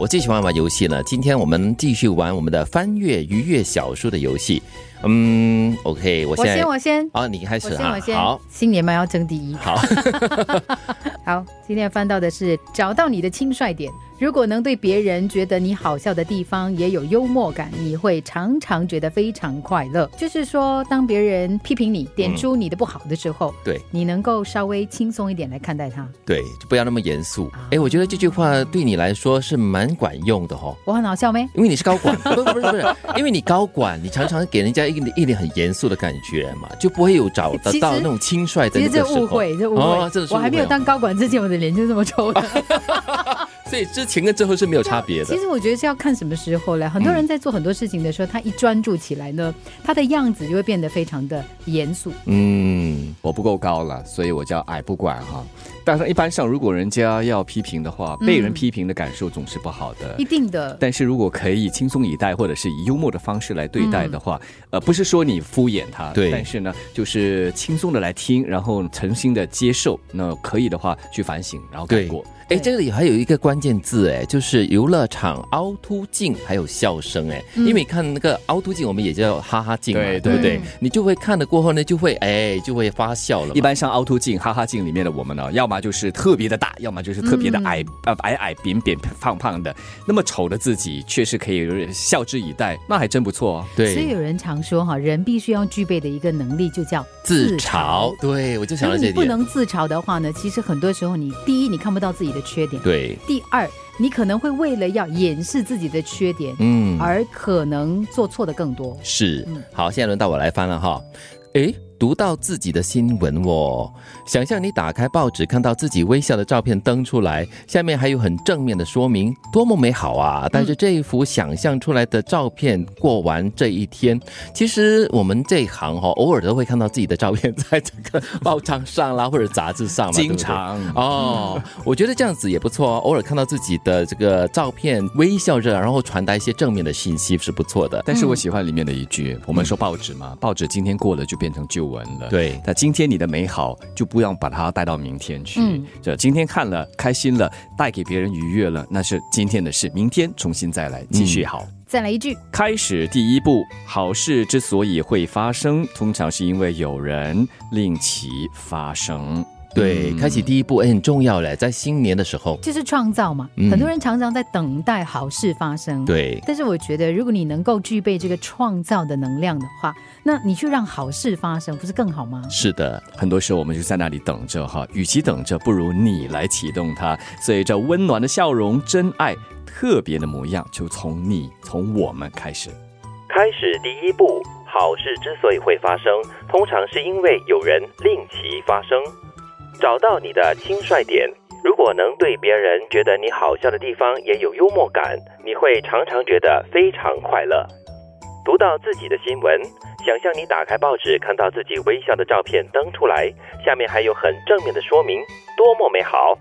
我最喜欢玩游戏了。今天我们继续玩我们的翻阅愉悦小说的游戏。嗯，OK，我我现在先，我先，啊，你开我先，始哈我，先。好，新年嘛要争第一。好，好，今天翻到的是找到你的轻率点。如果能对别人觉得你好笑的地方也有幽默感，你会常常觉得非常快乐。就是说，当别人批评你、点出你的不好的时候，对你能够稍微轻松一点来看待他。对，就不要那么严肃。啊哎，我觉得这句话对你来说是蛮管用的哦。我很好笑没？因为你是高管，不是不是不是，因为你高管，你常常给人家一脸一脸很严肃的感觉嘛，就不会有找得到那种轻率的其实这。误会，这误会。哦真的是误会我还没有当高管之前，我的脸就这么丑的。所以之前跟之后是没有差别的其。实我觉得是要看什么时候嘞。很多人在做很多事情的时候，他一专注起来呢，他的样子就会变得非常的严肃。嗯，我不够高了，所以我叫矮不管哈。但是一般上，如果人家要批评的话，嗯被人批评的感受总是不好的。一定的，但是如果可以轻松以待，或者是以幽默的方式来对待的话，呃，不是说你敷衍他，对但是呢，就是轻松的来听，然后诚心的接受，那可以的话去反省，然后改过。哎，这里还有一个关键字，哎，就是游乐场凹凸镜还有笑声，哎，嗯因为看那个凹凸镜，我们也叫哈哈镜嘛，对对不对嗯？你就会看了过后呢，就会哎，就会发笑了。一般像凹凸镜、哈哈镜里面的我们呢，要么就是特别的大，要么就是特别的矮，呃矮矮扁扁胖胖的。那么丑的自己却是可以笑之以待，那还真不错哦。对所以有人常说哈，人必须要具备的一个能力就叫自嘲，对我就想如果你不到这一点。能自嘲的话呢，其实很多时候你第一你看不到自己的缺点，对，第二你可能会为了要掩饰自己的缺点，嗯，而可能做错的更多。是嗯，好，现在轮到我来翻了哈。诶，读到自己的新闻哦，想象你打开报纸，看到自己微笑的照片登出来，下面还有很正面的说明，多么美好啊！但是这一幅想象出来的照片，过完这一天，其实我们这一行哈、偶尔都会看到自己的照片在这个报章上啦，或者杂志上经常哦，我觉得这样子也不错哦。偶尔看到自己的这个照片，微笑着，然后传达一些正面的信息是不错的。但是我喜欢里面的一句，我们说报纸嘛，报纸今天过了就变成旧闻了。对那今天你的美好就不要把它带到明天去。嗯这今天看了开心了，带给别人愉悦了，那是今天的事，明天重新再来继续好。再来一句，开始第一步，好事之所以会发生，通常是因为有人令其发生。对，嗯开启第一步哎很重要嘞，在新年的时候。就是创造嘛。嗯很多人常常在等待好事发生。。对，但是我觉得，如果你能够具备这个创造的能量的话，那你去让好事发生，不是更好吗？是的，很多时候我们就在那里等着哈，与其等着，不如你来启动它。所以这温暖的笑容、真爱、特别的模样，就从你、从我们开始。开始第一步，好事之所以会发生，通常是因为有人令其发生。找到你的轻率点，如果能对别人觉得你好笑的地方也有幽默感，你会常常觉得非常快乐。读到自己的新闻，想象你打开报纸，看到自己微笑的照片登出来，下面还有很正面的说明，多么美好！